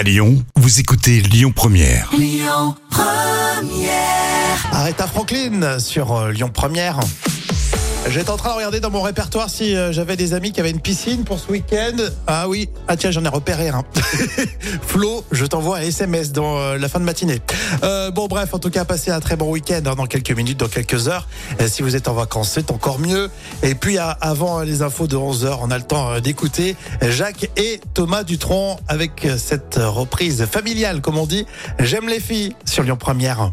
À Lyon, vous écoutez Lyon Première. Aretha Franklin sur euh, Lyon Première. J'étais en train de regarder dans mon répertoire si euh, j'avais des amis qui avaient une piscine pour ce week-end. Ah oui, ah tiens, j'en ai repéré un. Flo, je t'envoie un SMS dans euh, la fin de matinée. Euh, bon bref, en tout cas, passez un très bon week-end hein, dans quelques minutes, dans quelques heures. Euh, si vous êtes en vacances, c'est encore mieux. Et puis avant les infos de 11h, on a le temps euh, d'écouter Jacques et Thomas Dutronc avec euh, cette reprise familiale, comme on dit. J'aime les filles sur Lyon Première.